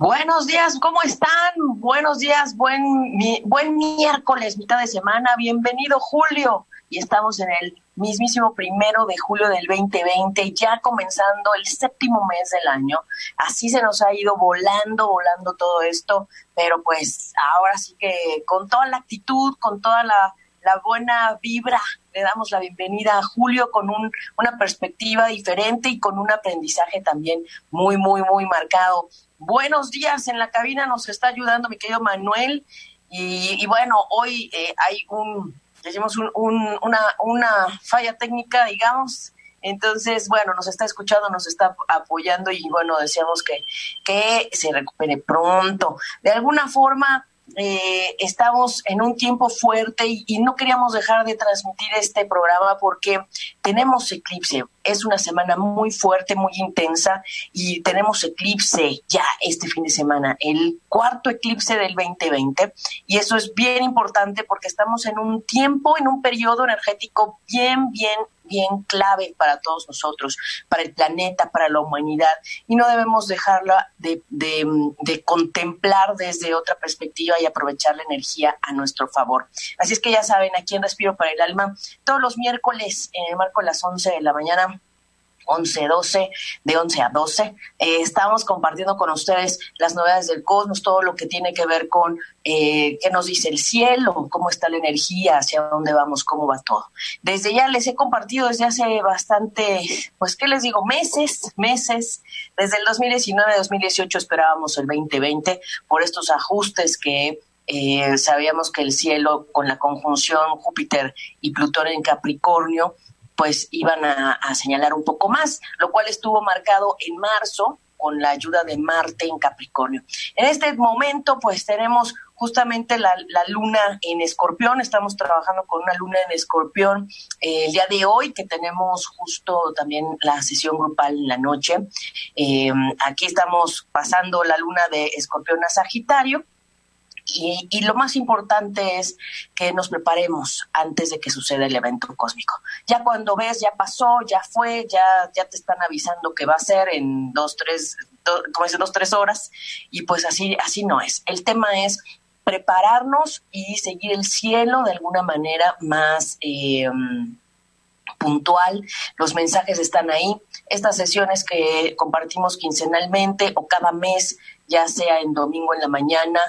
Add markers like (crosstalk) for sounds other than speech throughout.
Buenos días, ¿cómo están? Buenos días, buen, buen miércoles, mitad de semana. Bienvenido, Julio. Y estamos en el mismísimo primero de julio del 2020, ya comenzando el séptimo mes del año. Así se nos ha ido volando, volando todo esto, pero pues ahora sí que con toda la actitud, con toda la, la buena vibra, le damos la bienvenida a Julio con un, una perspectiva diferente y con un aprendizaje también muy, muy, muy marcado. Buenos días en la cabina, nos está ayudando mi querido Manuel. Y, bueno, hoy eh, hay un, decimos, un, una, una falla técnica, digamos. Entonces, bueno, nos está escuchando, nos está apoyando y bueno, deseamos que, que se recupere pronto. De alguna forma, eh, estamos en un tiempo fuerte y, no queríamos dejar de transmitir este programa porque tenemos eclipse. Es una semana muy fuerte, muy intensa y tenemos eclipse ya este fin de semana, el cuarto eclipse del 2020 y eso es bien importante porque estamos en un tiempo, en un periodo energético bien, bien bien clave para todos nosotros, para el planeta, para la humanidad, y no debemos dejarla de, de, contemplar desde otra perspectiva y aprovechar la energía a nuestro favor. Así es que ya saben, aquí en Respiro para el Alma, todos los miércoles en el marco de las 11 de la mañana 11, 12, de 11 a 12. Eh, estamos compartiendo con ustedes las novedades del cosmos, todo lo que tiene que ver con eh, qué nos dice el cielo, cómo está la energía, hacia dónde vamos, cómo va todo. Desde ya les he compartido desde hace bastante, pues, ¿qué les digo? Meses, meses. Desde el 2019-2018 esperábamos el 2020 por estos ajustes que eh, sabíamos que el cielo con la conjunción Júpiter y Plutón en Capricornio pues iban a, señalar un poco más, lo cual estuvo marcado en marzo con la ayuda de Marte en Capricornio. En este momento, pues tenemos justamente la, luna en escorpión, estamos trabajando con una luna en escorpión eh, el día de hoy, que tenemos justo también la sesión grupal en la noche. Eh, aquí estamos pasando la luna de escorpión a Sagitario y, lo más importante es que nos preparemos antes de que suceda el evento cósmico. Ya cuando ves, ya pasó, ya fue, ya, ya te están avisando que va a ser en dos, tres, como dicen, dos, tres horas, y pues así, así no es. El tema es prepararnos y seguir el cielo de alguna manera más eh, puntual. Los mensajes están ahí. Estas sesiones que compartimos quincenalmente o cada mes, ya sea en domingo en la mañana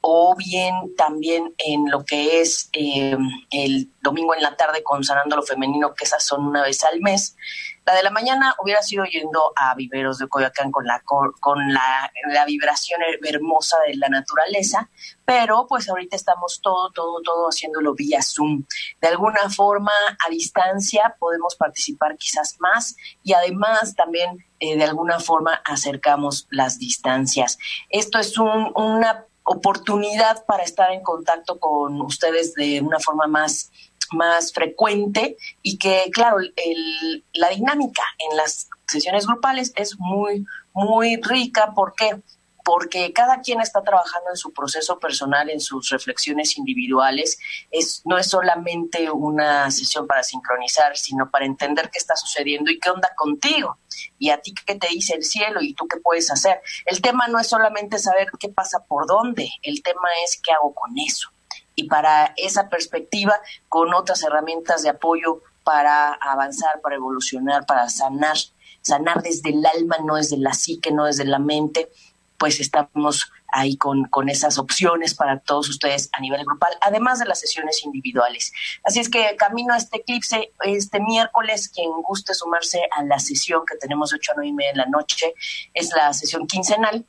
o bien también en lo que es eh, el domingo en la tarde con Sanando lo Femenino, que esas son una vez al mes. La de la mañana hubiera sido yendo a Viveros de Coyoacán con la, con la, la vibración hermosa de la naturaleza, pero pues ahorita estamos todo, todo, todo haciéndolo vía Zoom. De alguna forma, a distancia, podemos participar quizás más y además también eh, de alguna forma acercamos las distancias. Esto es un, una oportunidad para estar en contacto con ustedes de una forma más, más frecuente y que, claro, el, la dinámica en las sesiones grupales es muy, muy rica. ¿Por qué? Porque cada quien está trabajando en su proceso personal, en sus reflexiones individuales. Es, no es solamente una sesión para sincronizar, sino para entender qué está sucediendo y qué onda contigo. Y a ti qué te dice el cielo y tú qué puedes hacer. El tema no es solamente saber qué pasa por dónde, el tema es qué hago con eso. Y para esa perspectiva, con otras herramientas de apoyo para avanzar, para evolucionar, para sanar, sanar desde el alma, no desde la psique, no desde la mente, pues estamos ahí con, con esas opciones para todos ustedes a nivel grupal, además de las sesiones individuales. Así es que camino a este eclipse este miércoles, quien guste sumarse a la sesión que tenemos de 8 a 9 y media de la noche, es la sesión quincenal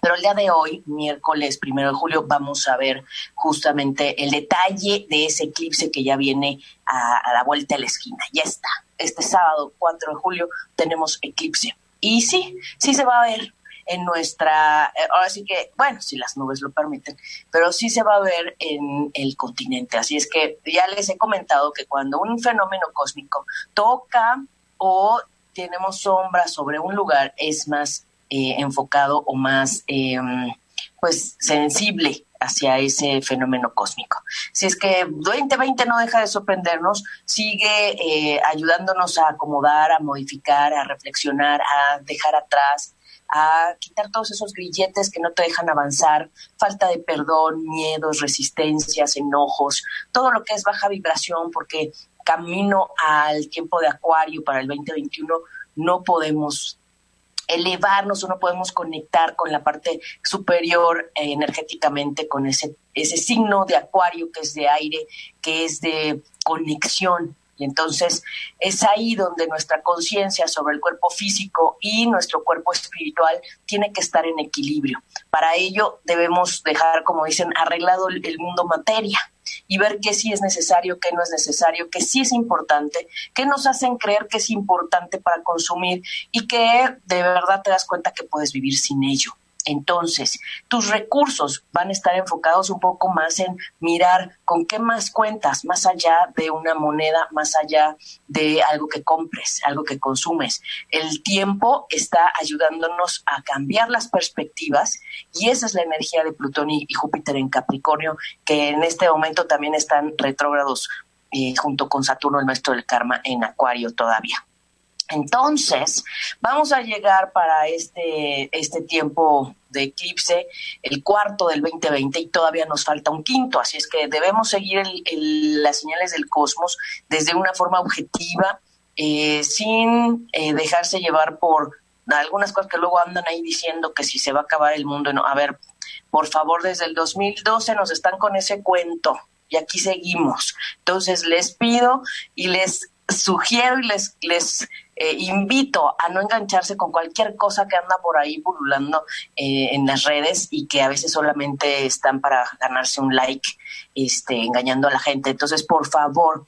Pero el día de hoy, miércoles primero de julio, vamos a ver justamente el detalle de ese eclipse que ya viene a, a la vuelta de la esquina. Ya está. Este sábado 4 de julio tenemos eclipse. Y sí, sí se va a ver en nuestra, eh, ahora que, bueno, si las nubes lo permiten, pero sí se va a ver en el continente. Así es que ya les he comentado que cuando un fenómeno cósmico toca o tenemos sombra sobre un lugar, es más eh, enfocado o más, em, pues, sensible hacia ese fenómeno cósmico. Si es que 2020 no deja de sorprendernos, sigue eh, ayudándonos a acomodar, a modificar, a reflexionar, a dejar atrás a quitar todos esos grilletes que no te dejan avanzar, falta de perdón, miedos, resistencias, enojos, todo lo que es baja vibración, porque camino al tiempo de Acuario para el 2021 no podemos elevarnos o no podemos conectar con la parte superior eh, energéticamente, con ese, ese signo de Acuario que es de aire, que es de conexión y entonces es ahí donde nuestra conciencia sobre el cuerpo físico y nuestro cuerpo espiritual tiene que estar en equilibrio. Para ello debemos dejar, como dicen, arreglado el mundo materia y ver qué sí es necesario, qué no es necesario, qué sí es importante, qué nos hacen creer que es importante para consumir y que de verdad te das cuenta que puedes vivir sin ello. Entonces, tus recursos van a estar enfocados un poco más en mirar con qué más cuentas, más allá de una moneda, más allá de algo que compres, algo que consumes. El tiempo está ayudándonos a cambiar las perspectivas y esa es la energía de Plutón y, Júpiter en Capricornio, que en este momento también están retrógrados eh, junto con Saturno, el maestro del karma, en Acuario todavía. Entonces, vamos a llegar para este, este tiempo de eclipse, el cuarto del 2020, y todavía nos falta un quinto, así es que debemos seguir las señales del cosmos desde una forma objetiva, eh, sin eh, dejarse llevar por algunas cosas que luego andan ahí diciendo que si se va a acabar el mundo. No, a ver, por favor, desde el 2012 nos están con ese cuento y aquí seguimos. Entonces les pido y les sugiero y les, les eh, invito a no engancharse con cualquier cosa que anda por ahí pululando eh, en las redes y que a veces solamente están para ganarse un like, este, engañando a la gente. Entonces, por favor,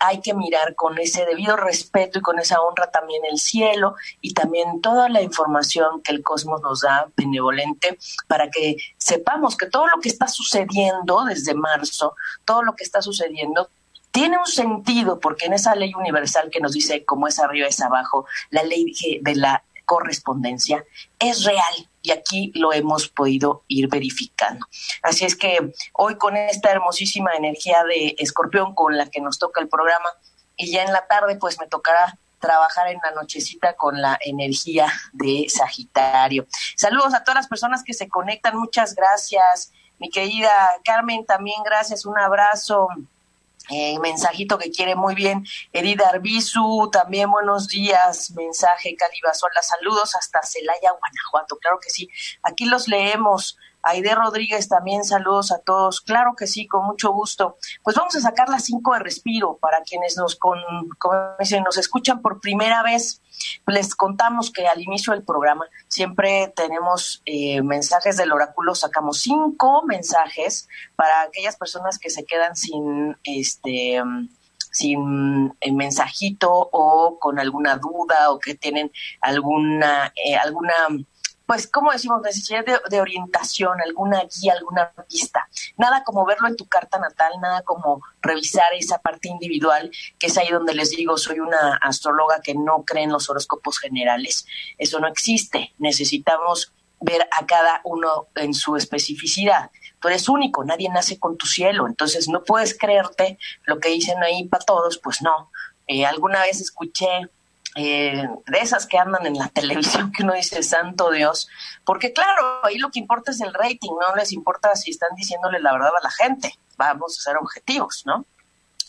hay que mirar con ese debido respeto y con esa honra también el cielo y también toda la información que el cosmos nos da benevolente para que sepamos que todo lo que está sucediendo desde marzo, todo lo que está sucediendo tiene un sentido porque en esa ley universal que nos dice cómo es arriba es abajo, la ley de la correspondencia es real y aquí lo hemos podido ir verificando. Así es que hoy con esta hermosísima energía de escorpión con la que nos toca el programa y ya en la tarde pues me tocará trabajar en la nochecita con la energía de Sagitario. Saludos a todas las personas que se conectan, muchas gracias. Mi querida Carmen, también gracias, un abrazo. Eh, mensajito que quiere muy bien Edith Arbizu, también buenos días, mensaje Calibasola, saludos hasta Celaya, Guanajuato, claro que sí, aquí los leemos, Aide Rodríguez también saludos a todos. Claro que sí, con mucho gusto. Pues vamos a sacar las cinco de respiro para quienes nos, con, nos escuchan por primera vez. Les contamos que al inicio del programa siempre tenemos eh, mensajes del oráculo, sacamos cinco mensajes para aquellas personas que se quedan sin este sin el mensajito o con alguna duda o que tienen alguna eh, alguna pues, ¿cómo decimos? Necesidad de, orientación, alguna guía, alguna pista. Nada como verlo en tu carta natal, nada como revisar esa parte individual, que es ahí donde les digo, soy una astróloga que no cree en los horóscopos generales. Eso no existe. Necesitamos ver a cada uno en su especificidad. Tú eres único, nadie nace con tu cielo, entonces no puedes creerte lo que dicen ahí para todos, pues no. Eh, alguna vez escuché eh, de esas que andan en la (laughs) televisión que uno dice santo Dios, porque claro, ahí lo que importa es el rating, no les importa si están diciéndole la verdad a la gente, vamos a ser objetivos, ¿no?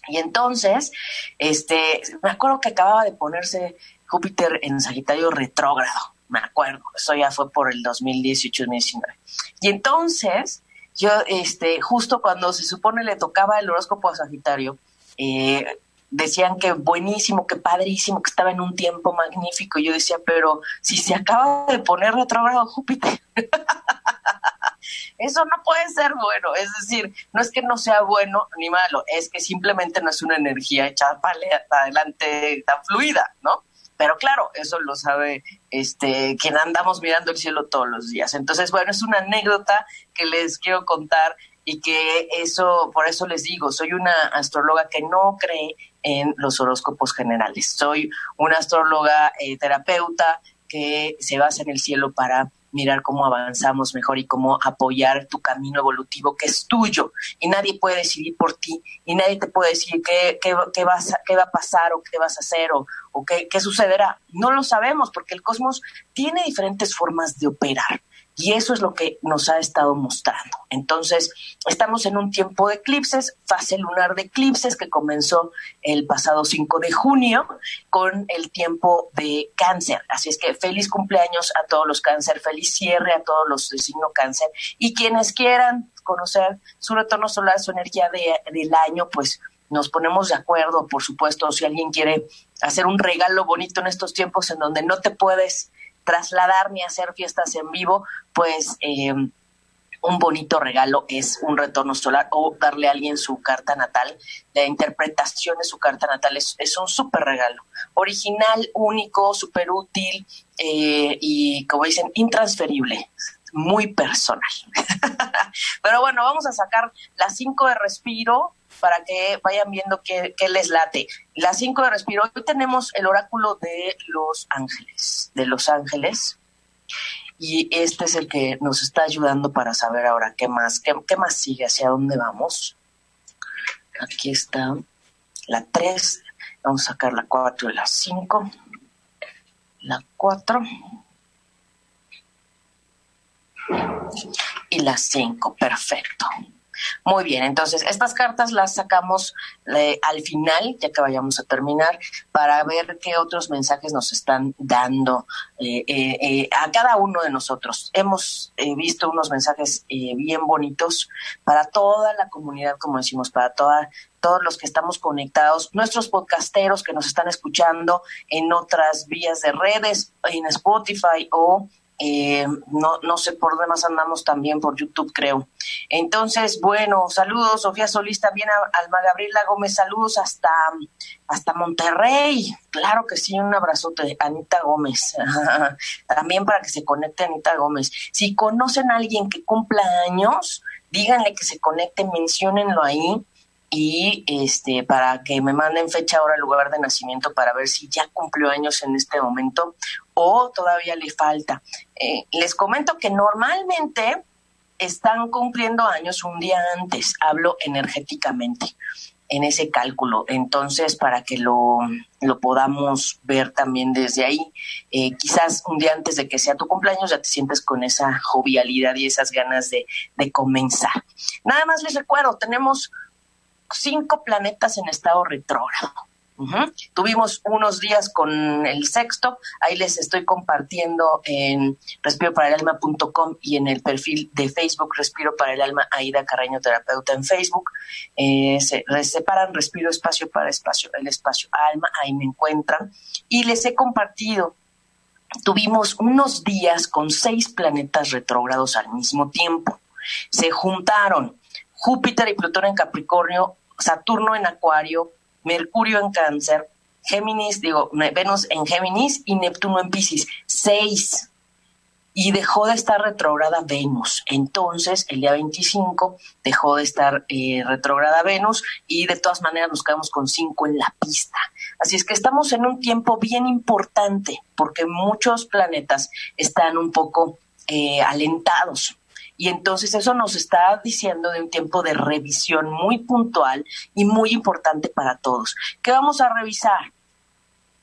Y entonces, este, me acuerdo que acababa de ponerse Júpiter en Sagitario retrógrado, me acuerdo, eso ya fue por el 2018-2019. Y entonces, yo, este, justo cuando se supone le tocaba el horóscopo a Sagitario, eh, decían que buenísimo, que padrísimo, que estaba en un tiempo magnífico. Yo decía, pero si se acaba de poner retrógrado Júpiter. (laughs) Eso no puede ser bueno. Es decir, no es que no sea bueno ni malo, es que simplemente no es una energía echada para adelante tan fluida, ¿no? Pero claro, eso lo sabe este quien andamos mirando el cielo todos los días. Entonces, bueno, es una anécdota que les quiero contar y que eso, por eso les digo, soy una astróloga que no cree en los horóscopos generales. Soy una astróloga eh, terapeuta que se basa en el cielo para mirar cómo avanzamos mejor y cómo apoyar tu camino evolutivo que es tuyo y nadie puede decidir por ti y nadie te puede decir qué, qué, qué, vas qué va a pasar o qué vas a hacer o, o qué, qué sucederá. No lo sabemos porque el cosmos tiene diferentes formas de operar. Y eso es lo que nos ha estado mostrando. Entonces, estamos en un tiempo de eclipses, fase lunar de eclipses que comenzó el pasado 5 de junio con el tiempo de cáncer. Así es que feliz cumpleaños a todos los cáncer, feliz cierre a todos los de signo cáncer. Y quienes quieran conocer su retorno solar, su energía de, del año, pues nos ponemos de acuerdo, por supuesto, si alguien quiere hacer un regalo bonito en estos tiempos en donde no te puedes trasladar ni hacer fiestas en vivo, pues eh, un bonito regalo es un retorno solar o darle a alguien su carta natal. La interpretación de su carta natal es, un súper regalo. Original, único, súper útil eh, y, como dicen, intransferible muy personal. (laughs) Pero bueno, vamos a sacar las cinco de respiro para que vayan viendo qué, les late. Las cinco de respiro. Hoy tenemos el oráculo de los ángeles, de los ángeles. Y este es el que nos está ayudando para saber ahora qué más, qué, qué más sigue, hacia dónde vamos. Aquí está la 3, vamos a sacar la 4 y la 5. La 4 y la 5, perfecto. Muy bien, entonces estas cartas las sacamos eh, al final, ya que vayamos a terminar, para ver qué otros mensajes nos están dando eh, eh, a cada uno de nosotros. Hemos visto unos mensajes bien bonitos para toda la comunidad, como decimos, para toda todos los que estamos conectados, nuestros podcasteros que nos están escuchando en otras vías de redes, en Spotify o eh, no, no sé por dónde más andamos también por YouTube, creo. Entonces, bueno, saludos, Sofía Solís, también a Alma Gabriela Gómez, saludos hasta, hasta Monterrey. Claro que sí, un abrazote, Anita Gómez. (laughs) también para que se conecte Anita Gómez. Si conocen a alguien que cumpla años, díganle que se conecte, menciónenlo ahí y este para que me manden fecha, hora, lugar de nacimiento para ver si ya cumplió años en este momento o todavía le falta. Eh, les comento que normalmente están cumpliendo años un día antes, hablo energéticamente en ese cálculo. Entonces, para que lo, lo podamos ver también desde ahí, eh, quizás un día antes de que sea tu cumpleaños ya te sientes con esa jovialidad y esas ganas de, de comenzar. Nada más les recuerdo, tenemos cinco planetas en estado retrógrado. Tuvimos unos días con el sexto, ahí les estoy compartiendo en respiroparaalma.com y en el perfil de Facebook Respiro para el Alma Aida Carreño Terapeuta en Facebook. Eh, se separan Respiro Espacio para Espacio, el espacio Alma, ahí me encuentran. Y les he compartido, tuvimos unos días con seis planetas retrógrados al mismo tiempo. Se juntaron Júpiter y Plutón en Capricornio, Saturno en Acuario, Mercurio en Cáncer, Géminis, digo, Venus en Géminis y Neptuno en Pisces. Seis. Y dejó de estar retrógrada Venus. Entonces, el día 25 dejó de estar eh, retrógrada Venus y de todas maneras nos quedamos con cinco en la pista. Así es que estamos en un tiempo bien importante porque muchos planetas están un poco eh, alentados y entonces eso nos está diciendo de un tiempo de revisión muy puntual y muy importante para todos. ¿Qué vamos a revisar?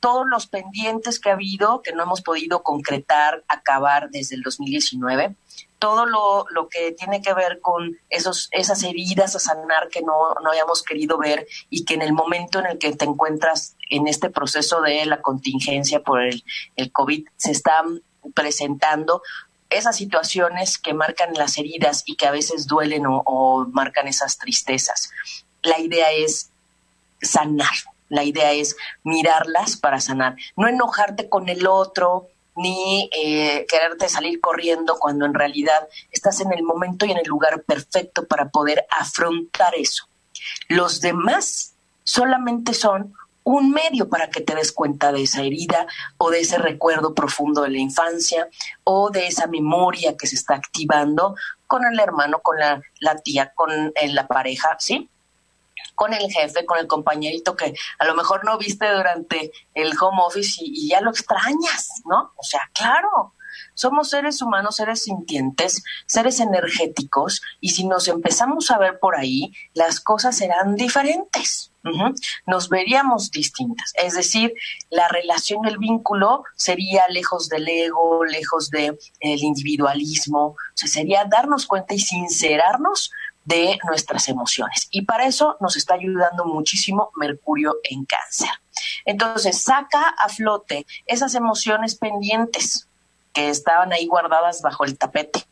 Todos los pendientes que ha habido, que no hemos podido concretar, acabar desde el 2019, todo lo, lo, que tiene que ver con esos, esas heridas a sanar que no, no habíamos querido ver y que en el momento en el que te encuentras en este proceso de la contingencia por el, el COVID se están presentando, esas situaciones que marcan las heridas y que a veces duelen o, marcan esas tristezas. La idea es sanar, la idea es mirarlas para sanar, no enojarte con el otro, ni eh, quererte salir corriendo cuando en realidad estás en el momento y en el lugar perfecto para poder afrontar eso. Los demás solamente son un medio para que te des cuenta de esa herida o de ese recuerdo profundo de la infancia o de esa memoria que se está activando con el hermano, con la, tía, con eh, la pareja, ¿sí? Con el jefe, con el compañerito que a lo mejor no viste durante el home office y ya lo extrañas, ¿no? O sea, claro, somos seres humanos, seres sintientes, seres energéticos, y si nos empezamos a ver por ahí, las cosas serán diferentes. Nos veríamos distintas. Es decir, la relación, el vínculo sería lejos del ego, lejos del individualismo. O sea, sería darnos cuenta y sincerarnos de nuestras emociones. Y para eso nos está ayudando muchísimo Mercurio en cáncer. Entonces, saca a flote esas emociones pendientes que estaban ahí guardadas bajo el tapete.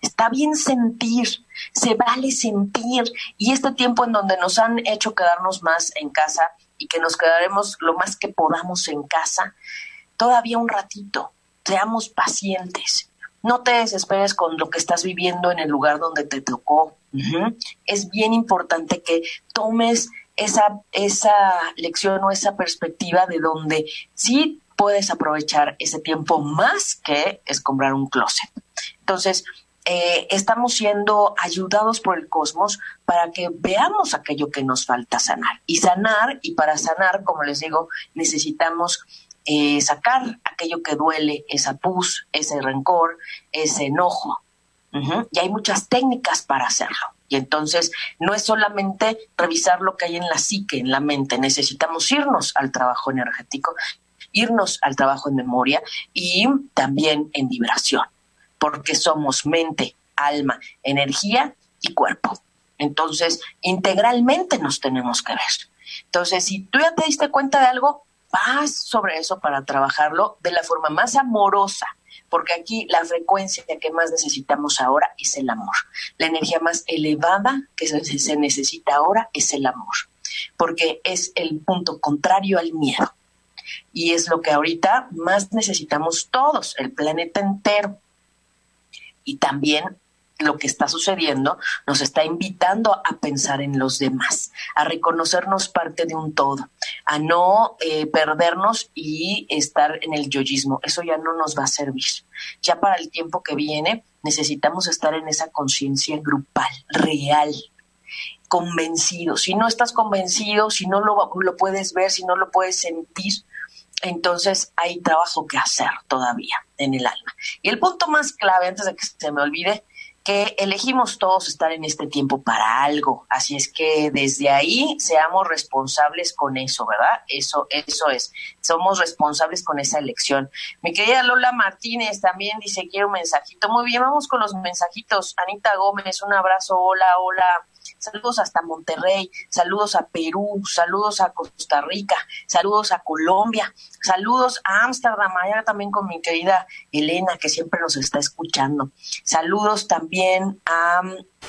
Está bien sentir, se vale sentir. Y este tiempo en donde nos han hecho quedarnos más en casa y que nos quedaremos lo más que podamos en casa, todavía un ratito, seamos pacientes. No te desesperes con lo que estás viviendo en el lugar donde te tocó. Es bien importante que tomes esa, esa lección o esa perspectiva de donde sí puedes aprovechar ese tiempo más que es comprar un closet. Entonces, eh, estamos siendo ayudados por el cosmos para que veamos aquello que nos falta sanar. Y sanar, y para sanar, como les digo, necesitamos eh, sacar aquello que duele, esa pus, ese rencor, ese enojo. Y hay muchas técnicas para hacerlo. Y entonces no es solamente revisar lo que hay en la psique, en la mente, necesitamos irnos al trabajo energético irnos al trabajo en memoria y también en vibración, porque somos mente, alma, energía y cuerpo. Entonces, integralmente nos tenemos que ver. Entonces, si tú ya te diste cuenta de algo, vas sobre eso para trabajarlo de la forma más amorosa, porque aquí la frecuencia que más necesitamos ahora es el amor. La energía más elevada que se necesita ahora es el amor, porque es el punto contrario al miedo y es lo que ahorita más necesitamos todos, el planeta entero. Y también lo que está sucediendo nos está invitando a pensar en los demás, a reconocernos parte de un todo, a no eh, perdernos y estar en el yoyismo. Eso ya no nos va a servir. Ya para el tiempo que viene necesitamos estar en esa conciencia grupal, real, convencido. Si no estás convencido, si no lo, lo puedes ver, si no lo puedes sentir, entonces hay trabajo que hacer todavía en el alma. Y el punto más clave, antes de que se me olvide, que elegimos todos estar en este tiempo para algo. Así es que desde ahí seamos responsables con eso, ¿verdad? Eso, eso es. Somos responsables con esa elección. Mi querida Lola Martínez también dice, quiero un mensajito. Muy bien, vamos con los mensajitos. Anita Gómez, un abrazo. Hola, hola saludos hasta Monterrey, saludos a Perú, saludos a Costa Rica, saludos a Colombia, saludos a Ámsterdam, allá también con mi querida Elena, que siempre nos está escuchando. Saludos también a,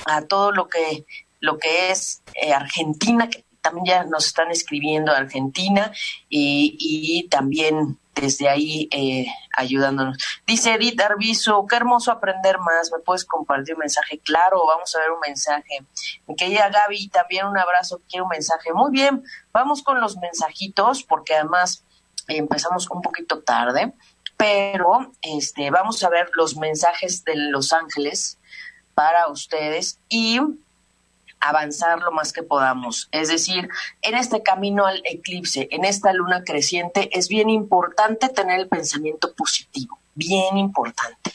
a todo lo que, lo que es eh, Argentina, que también ya nos están escribiendo Argentina y, y también desde ahí eh, ayudándonos. Dice Edith Arbizu, qué hermoso aprender más, ¿me puedes compartir un mensaje? Claro, vamos a ver un mensaje. Mi querida Gaby, también un abrazo, quiero un mensaje. Muy bien, vamos con los mensajitos, porque además empezamos un poquito tarde, pero este, vamos a ver los mensajes de Los Ángeles para ustedes y avanzar lo más que podamos. Es decir, en este camino al eclipse, en esta luna creciente, es bien importante tener el pensamiento positivo, bien importante.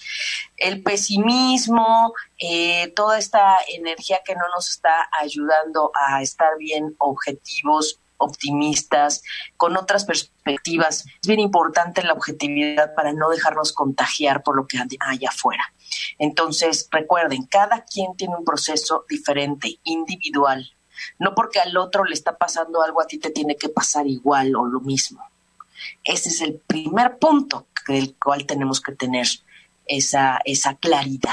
El pesimismo, eh, toda esta energía que no nos está ayudando a estar bien objetivos, optimistas, con otras perspectivas. Es bien importante la objetividad para no dejarnos contagiar por lo que hay afuera. Entonces, recuerden, cada quien tiene un proceso diferente, individual. No porque al otro le está pasando algo, a ti te tiene que pasar igual o lo mismo. Ese es el primer punto del cual tenemos que tener esa, esa claridad,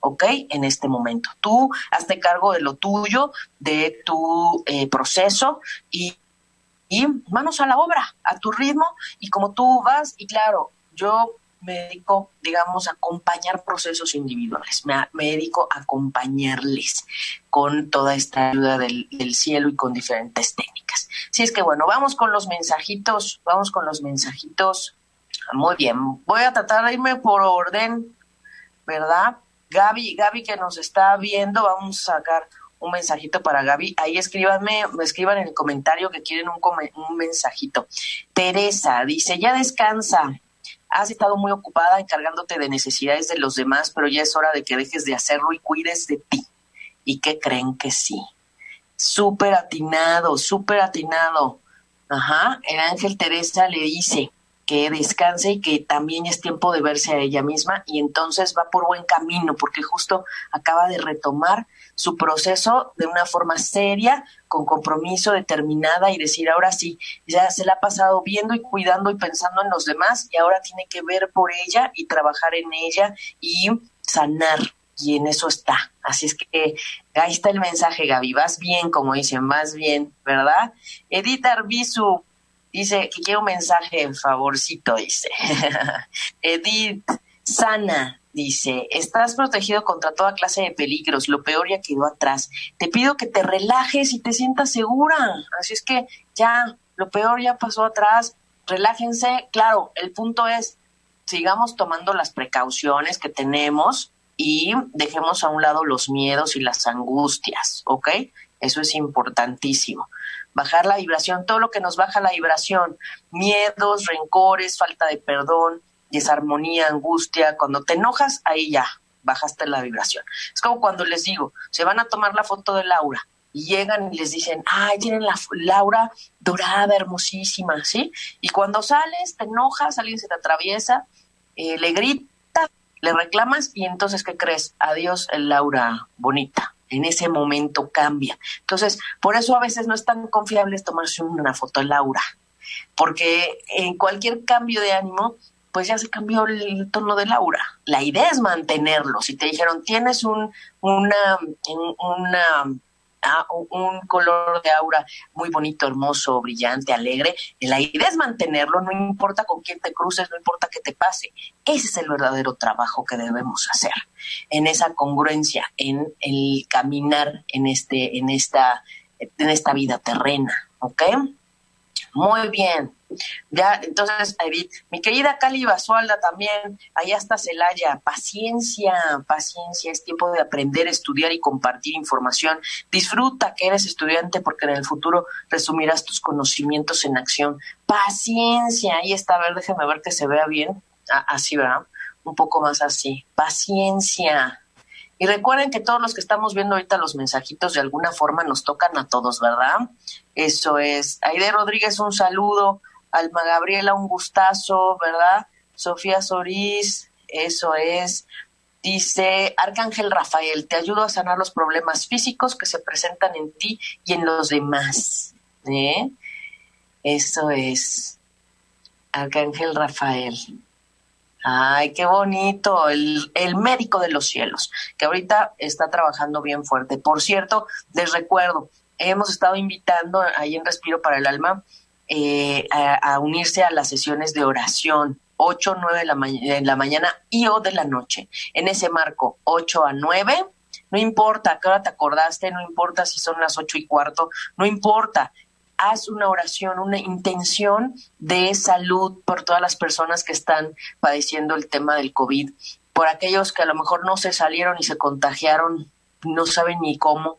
¿ok? En este momento. Tú hazte cargo de lo tuyo, de tu eh, proceso y, y manos a la obra, a tu ritmo y como tú vas, y claro, yo me dedico, digamos, acompañar procesos individuales, me, dedico a acompañarles con toda esta ayuda del, cielo y con diferentes técnicas. Así es que bueno, vamos con los mensajitos, vamos con los mensajitos. Muy bien, voy a tratar de irme por orden, ¿verdad? Gaby, Gaby que nos está viendo, vamos a sacar un mensajito para Gaby. Ahí escríbanme, me escriban en el comentario que quieren un mensajito. Teresa dice, ya descansa. Has estado muy ocupada encargándote de necesidades de los demás, pero ya es hora de que dejes de hacerlo y cuides de ti. ¿Y qué creen que sí? Súper atinado, súper atinado. Ajá, el ángel Teresa le dice, que descanse y que también es tiempo de verse a ella misma y entonces va por buen camino porque justo acaba de retomar su proceso de una forma seria, con compromiso, determinada y decir ahora sí, ya se la ha pasado viendo y cuidando y pensando en los demás y ahora tiene que ver por ella y trabajar en ella y sanar y en eso está. Así es que ahí está el mensaje, Gaby. Vas bien, como dicen, más bien, ¿verdad? Edith Arbizu, Dice que quiere un mensaje, favorcito, dice. (laughs) Edith, sana, dice, estás protegido contra toda clase de peligros, lo peor ya quedó atrás. Te pido que te relajes y te sientas segura. Así es que ya, lo peor ya pasó atrás, relájense. Claro, el punto es, sigamos tomando las precauciones que tenemos y dejemos a un lado los miedos y las angustias, ¿ok? Eso es importantísimo bajar la vibración, todo lo que nos baja la vibración, miedos, rencores, falta de perdón, desarmonía, angustia, cuando te enojas, ahí ya, bajaste la vibración. Es como cuando les digo, se van a tomar la foto de Laura y llegan y les dicen, ay, tienen la Laura dorada, hermosísima, ¿sí? Y cuando sales, te enojas, alguien se te atraviesa, eh, le grita, le reclamas y entonces, ¿qué crees? Adiós, Laura bonita en ese momento cambia. Entonces, por eso a veces no es tan confiable tomarse una foto de Laura, porque en cualquier cambio de ánimo, pues ya se cambió el tono de Laura. La idea es mantenerlo. Si te dijeron, tienes un, una, una un color de aura muy bonito, hermoso, brillante, alegre. La idea es mantenerlo, no importa con quién te cruces, no importa qué te pase. Ese es el verdadero trabajo que debemos hacer, en esa congruencia, en el caminar en, este, en, esta, en esta vida terrena, ¿ok? Muy bien. Ya, entonces, mi querida Cali Basualda también, allá está Celaya, paciencia, paciencia, es tiempo de aprender, estudiar y compartir información. Disfruta que eres estudiante porque en el futuro resumirás tus conocimientos en acción. Paciencia, ahí está, a ver, déjeme ver que se vea bien. Ah, así, ¿verdad? Un poco más así. Paciencia. Y recuerden que todos los que estamos viendo ahorita los mensajitos de alguna forma nos tocan a todos, ¿verdad? Eso es. Aide Rodríguez, un saludo. Alma Gabriela, un gustazo, ¿verdad? Sofía Sorís, eso es. Dice Arcángel Rafael, te ayudo a sanar los problemas físicos que se presentan en ti y en los demás. ¿Eh? Eso es. Arcángel Rafael. Ay, qué bonito, el, el, médico de los cielos, que ahorita está trabajando bien fuerte. Por cierto, les recuerdo, hemos estado invitando ahí en Respiro para el Alma eh, a, unirse a las sesiones de oración 8 9 de la, de la mañana y o de la noche. En ese marco, 8 a 9, no importa a qué hora te acordaste, no importa si son las 8 y cuarto, no importa. Haz una oración, una intención de salud por todas las personas que están padeciendo el tema del COVID, por aquellos que a lo mejor no se salieron y se contagiaron, no saben ni cómo.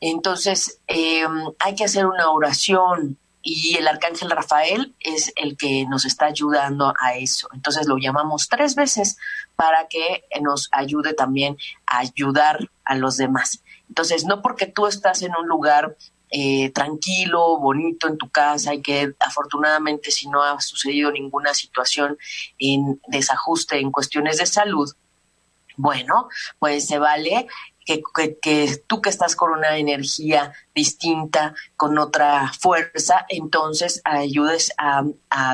Entonces, eh, hay que hacer una oración, y el arcángel Rafael es el que nos está ayudando a eso. Entonces lo llamamos tres veces para que nos ayude también a ayudar a los demás. Entonces, no porque tú estás en un lugar eh, tranquilo, bonito en tu casa y que afortunadamente si no ha sucedido ninguna situación en desajuste en cuestiones de salud, bueno, pues se vale que, que, tú que estás con una energía distinta, con otra fuerza, entonces ayudes a,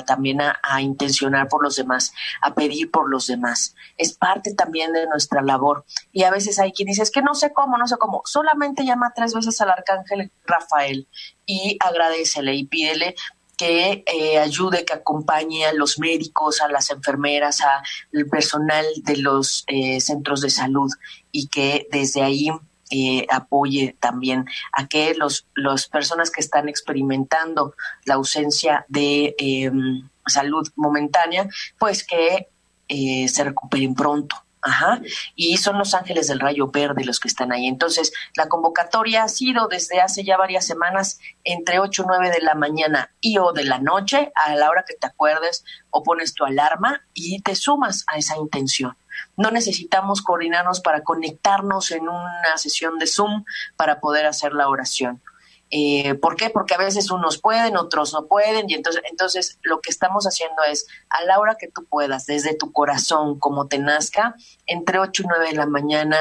también a, a, intencionar por los demás, a pedir por los demás. Es parte también de nuestra labor. Y a veces hay quien dice, es que no sé cómo, no sé cómo. Solamente llama tres veces al arcángel Rafael y agradecele y pídele que eh, ayude, que acompañe a los médicos, a las enfermeras, al personal de los eh, centros de salud y que desde ahí eh, apoye también a que los las personas que están experimentando la ausencia de em, salud momentánea, pues que se recuperen pronto. Ajá. Y son los ángeles del rayo verde los que están ahí. Entonces, la convocatoria ha sido desde hace ya varias semanas entre 8 y 9 de la mañana y o de la noche, a la hora que te acuerdes, o pones tu alarma y te sumas a esa intención. No necesitamos coordinarnos para conectarnos en una sesión de Zoom para poder hacer la oración. Eh, ¿Por qué? Porque a veces unos pueden, otros no pueden, y entonces, entonces lo que estamos haciendo es, a la hora que tú puedas, desde tu corazón, como te nazca, entre 8 y 9 de la mañana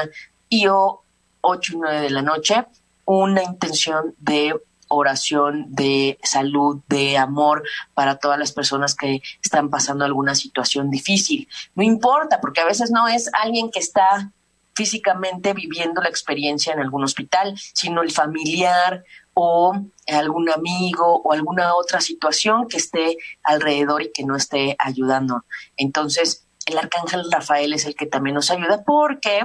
y o 8 y 9 de la noche, una intención de oración, de salud, de amor para todas las personas que están pasando alguna situación difícil. No importa, porque a veces no es alguien que está físicamente viviendo la experiencia en algún hospital, sino el familiar o algún amigo o alguna otra situación que esté alrededor y que no esté ayudando. Entonces, el arcángel Rafael es el que también nos ayuda porque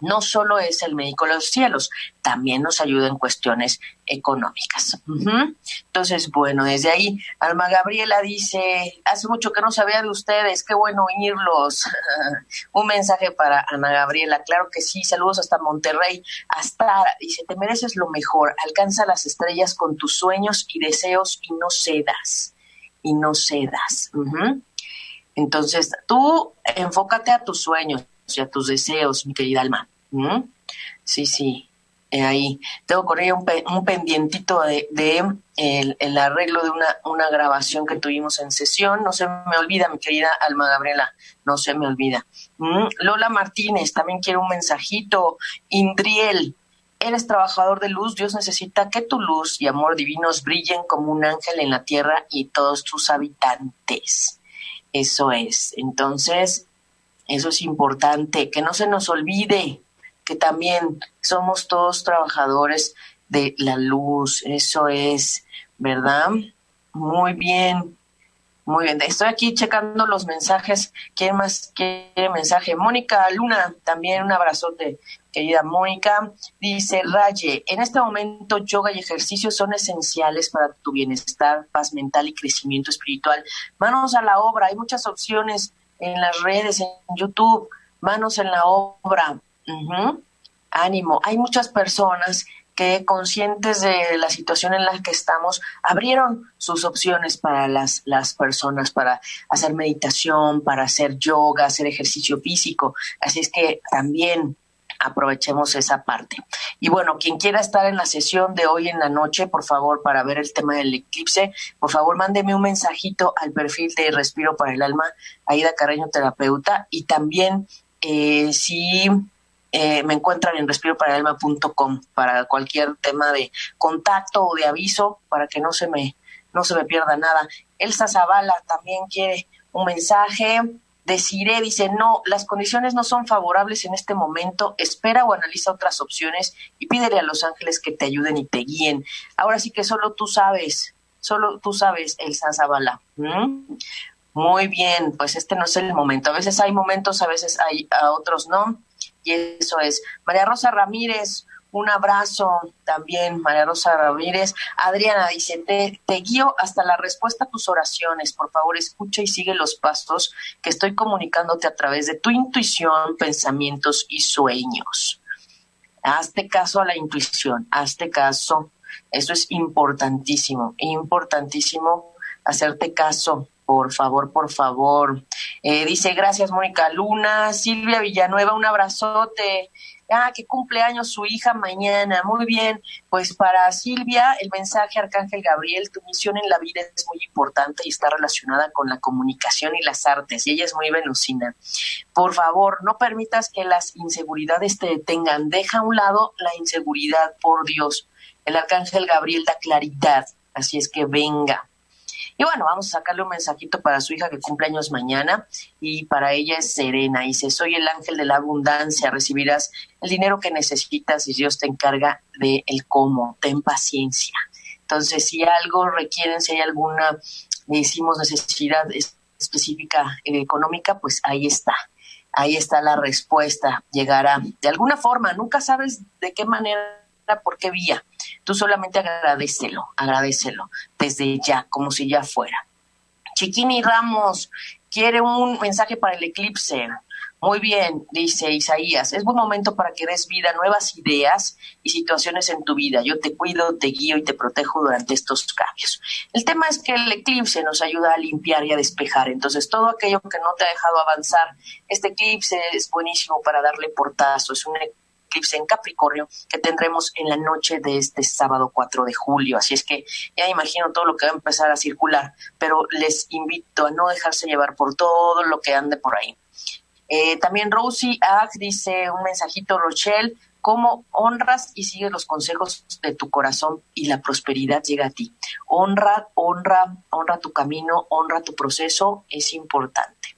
no solo es el médico de los cielos, también nos ayuda en cuestiones económicas. Entonces, bueno, desde ahí, Alma Gabriela dice, hace mucho que no sabía de ustedes, qué bueno oírlos. (laughs) Un mensaje para Ana Gabriela, claro que sí, saludos hasta Monterrey. Hasta, dice, te mereces lo mejor, alcanza las estrellas con tus sueños y deseos y no cedas, y no cedas. Entonces, tú enfócate a tus sueños a tus deseos, mi querida alma. Sí, sí, ahí. Tengo con ella un, pendientito de, el, arreglo de una, una grabación que tuvimos en sesión. No se me olvida, mi querida Alma Gabriela, no se me olvida. Lola Martínez, también quiere un mensajito. Indriel, eres trabajador de luz, Dios necesita que tu luz y amor divinos brillen como un ángel en la tierra y todos tus habitantes. Eso es. Entonces, eso es importante, que no se nos olvide que también somos todos trabajadores de la luz, eso es, ¿verdad? Muy bien, muy bien. Estoy aquí checando los mensajes. ¿Quién más quiere mensaje? Mónica Luna, también un abrazote, querida Mónica. Dice Raye, en este momento yoga y ejercicio son esenciales para tu bienestar, paz mental y crecimiento espiritual. Manos a la obra, hay muchas opciones en las redes, en YouTube, manos en la obra. Ánimo. Hay muchas personas que conscientes de la situación en la que estamos, abrieron sus opciones para las, las personas, para hacer meditación, para hacer yoga, hacer ejercicio físico. Así es que también aprovechemos esa parte. Y bueno, quien quiera estar en la sesión de hoy en la noche, por favor, para ver el tema del eclipse, por favor, mándeme un mensajito al perfil de Respiro para el Alma, Aida Carreño Terapeuta, y también eh, si eh, me encuentran en respiroparalalma.com para cualquier tema de contacto o de aviso, para que no se me, no se me pierda nada. Elsa Zavala también quiere un mensaje Deciré, dice, no, las condiciones no son favorables en este momento, espera o analiza otras opciones y pídele a los ángeles que te ayuden y te guíen. Ahora sí que solo tú sabes, solo tú sabes, Elsa Zavala. Muy bien, pues este no es el momento. A veces hay momentos, a veces hay, a otros no. Y eso es. María Rosa Ramírez, un abrazo también, María Rosa Ramírez. Adriana dice, te, guío hasta la respuesta a tus oraciones. Por favor, escucha y sigue los pasos que estoy comunicándote a través de tu intuición, pensamientos y sueños. Hazte caso a la intuición, hazte caso. Eso es importantísimo, importantísimo hacerte caso. Por favor, por favor. Eh, dice, gracias, Mónica Luna. Silvia Villanueva, un abrazote ah, que cumpleaños su hija mañana, muy bien, pues para Silvia el mensaje Arcángel Gabriel, tu misión en la vida es muy importante y está relacionada con la comunicación y las artes, y ella es muy venusina. Por favor, no permitas que las inseguridades te detengan, deja a un lado la inseguridad, por Dios. El Arcángel Gabriel da claridad, así es que venga. Y bueno, vamos a sacarle un mensajito para su hija que cumple años mañana y para ella es Serena. Dice, soy el ángel de la abundancia, recibirás el dinero que necesitas y Dios te encarga de el cómo. Ten paciencia, Entonces, si algo requieren, si hay alguna, decimos, necesidad específica eh, económica, pues ahí está. Ahí está la respuesta. Llegará de alguna forma. Nunca sabes de qué manera, por qué vía. Tú solamente agradecelo, agradecelo desde ya, como si ya fuera. Chiquini Ramos quiere un mensaje para el eclipse. Muy bien, dice Isaías, es buen momento para que des vida a nuevas ideas y situaciones en tu vida. Yo te cuido, te guío y te protejo durante estos cambios. El tema es que el eclipse nos ayuda a limpiar y a despejar. Entonces, todo aquello que no te ha dejado avanzar, este eclipse es buenísimo para darle portazo. Es un eclipse en Capricornio que tendremos en la noche de este sábado 4 de julio. Así es que ya imagino todo lo que va a empezar a circular, pero les invito a no dejarse llevar por todo lo que ande por ahí. Eh, también Rosie Ag dice un mensajito, Rochelle, cómo honras y sigues los consejos de tu corazón y la prosperidad llega a ti. Honra, honra, honra tu camino, honra tu proceso, es importante.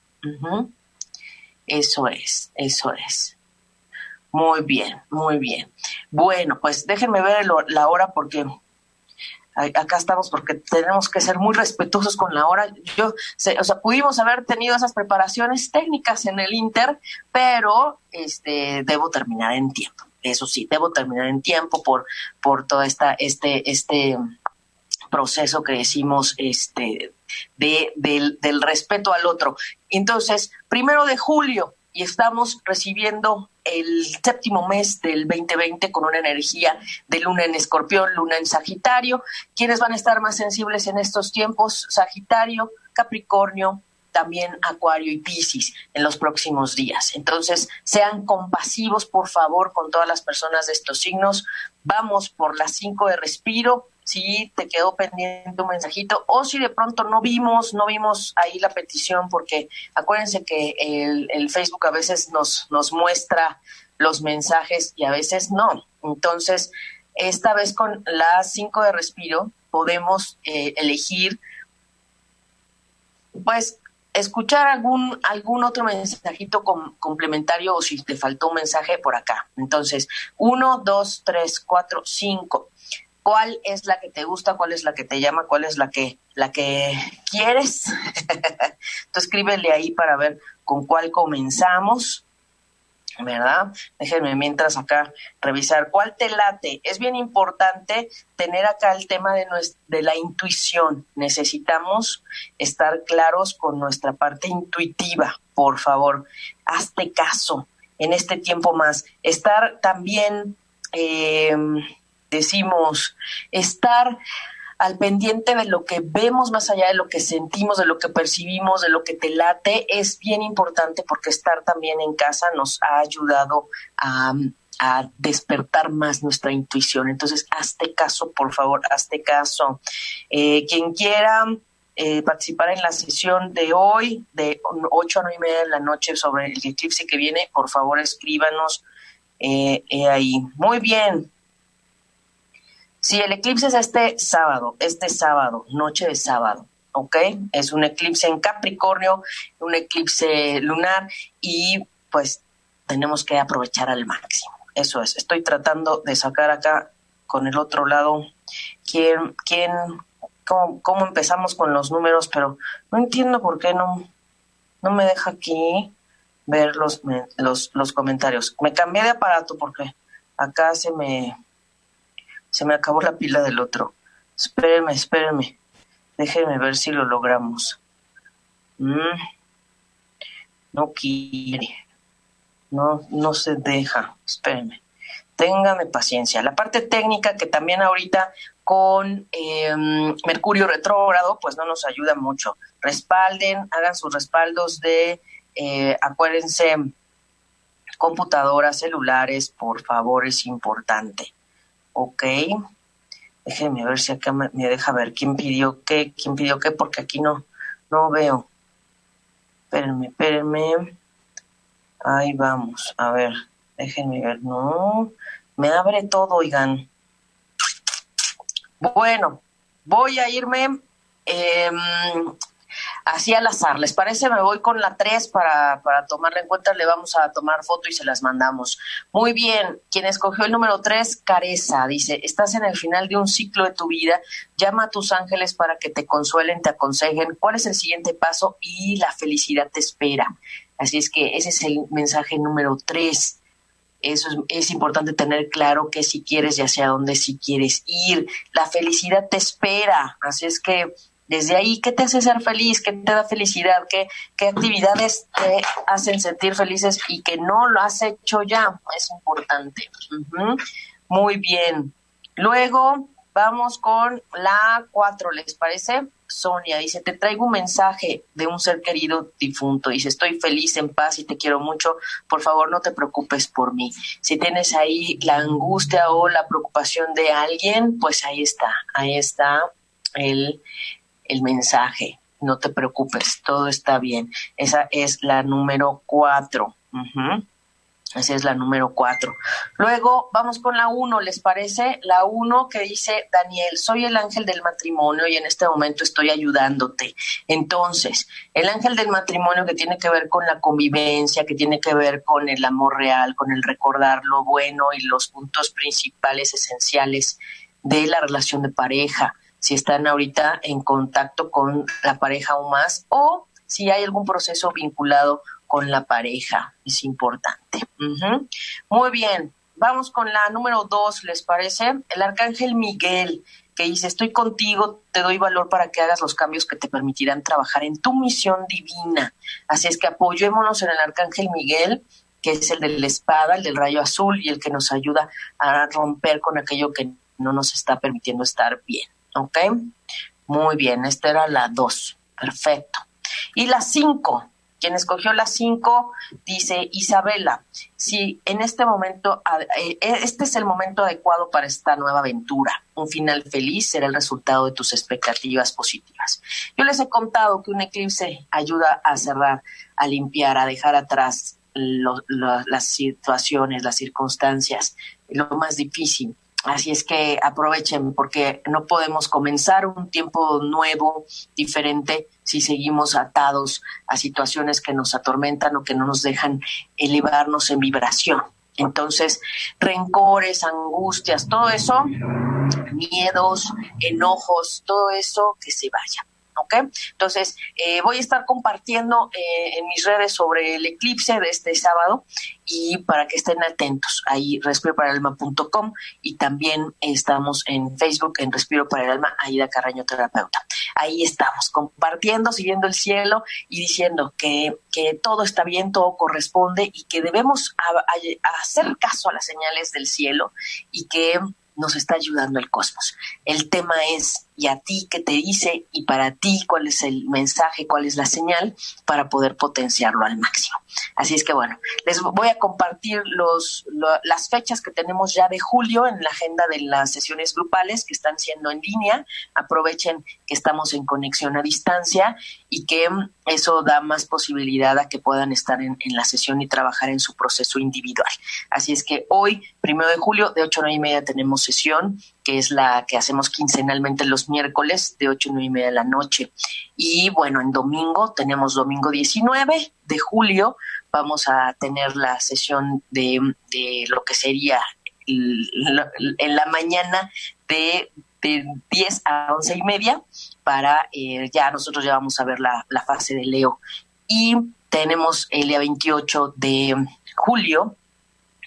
Eso es, eso es. Muy bien, muy bien. Bueno, pues déjenme ver la hora porque acá estamos porque tenemos que ser muy respetuosos con la hora. Yo, o sea, pudimos haber tenido esas preparaciones técnicas en el Inter, pero este debo terminar en tiempo. Eso sí, debo terminar en tiempo por por toda esta este este proceso que decimos este de, del, del respeto al otro. Entonces, primero de julio, y estamos recibiendo el séptimo mes del 2020 con una energía de luna en escorpión, luna en Sagitario. ¿Quiénes van a estar más sensibles en estos tiempos? Sagitario, Capricornio, también Acuario y Piscis en los próximos días. Entonces, sean compasivos, por favor, con todas las personas de estos signos. Vamos por las cinco de respiro, si te quedó pendiente un mensajito o si de pronto no vimos, no vimos ahí la petición, porque acuérdense que el, Facebook a veces nos, nos muestra los mensajes y a veces no. Entonces, esta vez con las 5 de respiro podemos eh, elegir, pues, escuchar algún, algún otro mensajito complementario o si te faltó un mensaje por acá. Entonces, 1, 2, 3, 4, 5 cuál es la que te gusta, cuál es la que te llama, cuál es la que la que quieres. (laughs) Tú escríbele ahí para ver con cuál comenzamos. ¿Verdad? Déjenme mientras acá revisar cuál te late. Es bien importante tener acá el tema de, de la intuición. Necesitamos estar claros con nuestra parte intuitiva, por favor. Hazte caso en este tiempo más. Estar también eh, decimos, estar al pendiente de lo que vemos más allá de lo que sentimos, de lo que percibimos, de lo que te late, es bien importante porque estar también en casa nos ha ayudado a, despertar más nuestra intuición. Entonces, hazte caso, por favor, hazte caso. Eh, quien quiera eh, participar en la sesión de hoy, de 8 a 9 y media de la noche sobre el eclipse que viene, por favor, escríbanos eh, ahí. Muy bien, si el eclipse es este sábado, este sábado, noche de sábado, ¿ok? Es un eclipse en Capricornio, un eclipse lunar y pues tenemos que aprovechar al máximo. Eso es, estoy tratando de sacar acá con el otro lado quién, quién, cómo, cómo empezamos con los números, pero no entiendo por qué no, no me deja aquí ver los, los, los comentarios. Me cambié de aparato porque acá se me se me acabó la pila del otro. Espérenme, espérenme. Déjenme ver si lo logramos. Mm. No quiere. No, no se deja. Espérenme. Téngame paciencia. La parte técnica que también ahorita con em, Mercurio retrógrado, pues no nos ayuda mucho. Respalden, hagan sus respaldos de, eh, acuérdense, computadoras, celulares, por favor, es importante. Ok. Déjenme ver si acá me, deja ver quién pidió qué, quién pidió qué, porque aquí no, no veo. Espérenme, espérenme. Ahí vamos, a ver, déjenme ver. No, me abre todo, oigan. Bueno, voy a irme. Em, así al azar. ¿Les parece? Me voy con la 3 para, para tomarla en cuenta. Le vamos a tomar foto y se las mandamos. Muy bien. Quien escogió el número 3, Careza, dice, estás en el final de un ciclo de tu vida. Llama a tus ángeles para que te consuelen, te aconsejen cuál es el siguiente paso y la felicidad te espera. Así es que ese es el mensaje número 3. Eso es, es, importante tener claro que si quieres y hacia dónde si quieres ir. La felicidad te espera. Así es que desde ahí, ¿qué te hace ser feliz? ¿Qué te da felicidad? ¿Qué, qué actividades te hacen sentir felices y que no lo has hecho ya? Es importante. Muy bien. Luego vamos con la cuatro, ¿les parece? Sonia dice, te traigo un mensaje de un ser querido difunto. Dice, estoy feliz, en paz y te quiero mucho. Por favor, no te preocupes por mí. Si tienes ahí la angustia o la preocupación de alguien, pues ahí está, ahí está el, el mensaje. No te preocupes, todo está bien. Esa es la número cuatro. Esa es la número cuatro. Luego vamos con la uno, ¿les parece? La uno que dice, Daniel, soy el ángel del matrimonio y en este momento estoy ayudándote. Entonces, el ángel del matrimonio que tiene que ver con la convivencia, que tiene que ver con el amor real, con el recordar lo bueno y los puntos principales, esenciales de la relación de pareja, si están ahorita en contacto con la pareja o más, o si hay algún proceso vinculado con la pareja. Es importante. Muy bien, vamos con la número dos, ¿les parece? El arcángel Miguel, que dice, estoy contigo, te doy valor para que hagas los cambios que te permitirán trabajar en tu misión divina. Así es que apoyémonos en el arcángel Miguel, que es el de la espada, el del rayo azul y el que nos ayuda a romper con aquello que no nos está permitiendo estar bien. ¿Ok? Muy bien, esta era la dos. Perfecto. Y la cinco, quien escogió la 5 dice, Isabela, si en este momento, eh, este es el momento adecuado para esta nueva aventura. Un final feliz será el resultado de tus expectativas positivas. Yo les he contado que un eclipse ayuda a cerrar, a limpiar, a dejar atrás las situaciones, las circunstancias, lo más difícil Así es que aprovechen porque no podemos comenzar un tiempo nuevo, diferente, si seguimos atados a situaciones que nos atormentan o que no nos dejan elevarnos en vibración. Entonces, rencores, angustias, todo eso, miedos, enojos, todo eso que se vaya. ¿Ok? Entonces, eh, voy a estar compartiendo eh, en mis redes sobre el eclipse de este sábado y para que estén atentos, ahí respiroparalma.com y también estamos en Facebook en Respiro para el Alma, Aida Carraño Terapeuta. Ahí estamos compartiendo, siguiendo el cielo y diciendo que, que todo está bien, todo corresponde y que debemos hacer caso a las señales del cielo y que nos está ayudando el cosmos. El tema es y a ti qué te dice y para ti cuál es el mensaje, cuál es la señal para poder potenciarlo al máximo. Así es que bueno, les voy a compartir los, las fechas que tenemos ya de julio en la agenda de las sesiones grupales que están siendo en línea. Aprovechen que estamos en conexión a distancia y que mm, eso da más posibilidad a que puedan estar en, en la sesión y trabajar en su proceso individual. Así es que hoy, primero de julio, de 8 a 9 y media tenemos sesión que es la que hacemos quincenalmente los miércoles de 8 y 9 y media de la noche. Y bueno, en domingo tenemos domingo 19 de julio, vamos a tener la sesión de, lo que sería en la mañana de, 10 a 11 y media para eh, ya nosotros ya vamos a ver la, la fase de Leo. Y tenemos el día 28 de julio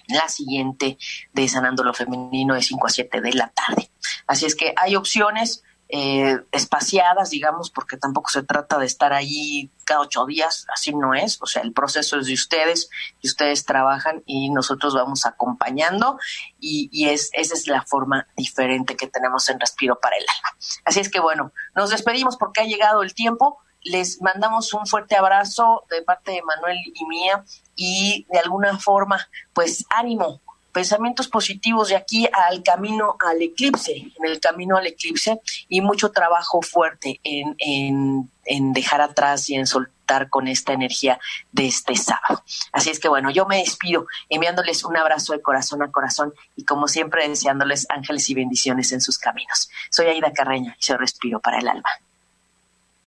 la siguiente de Sanando lo Femenino de 5 a 7 de la tarde. Así es que hay opciones eh, espaciadas, digamos, porque tampoco se trata de estar ahí cada ocho días, así no es, o sea, el proceso es de ustedes y ustedes trabajan y nosotros vamos acompañando y, y es, esa es la forma diferente que tenemos en Respiro para el Alma. Así es que bueno, nos despedimos porque ha llegado el tiempo les mandamos un fuerte abrazo de parte de Manuel y mía y de alguna forma, pues ánimo, pensamientos positivos de aquí al camino al eclipse, en el camino al eclipse y mucho trabajo fuerte en, en, en dejar atrás y en soltar con esta energía de este sábado. Así es que bueno, yo me despido enviándoles un abrazo de corazón a corazón y como siempre deseándoles ángeles y bendiciones en sus caminos. Soy Aida Carreño y se respiro para el alma.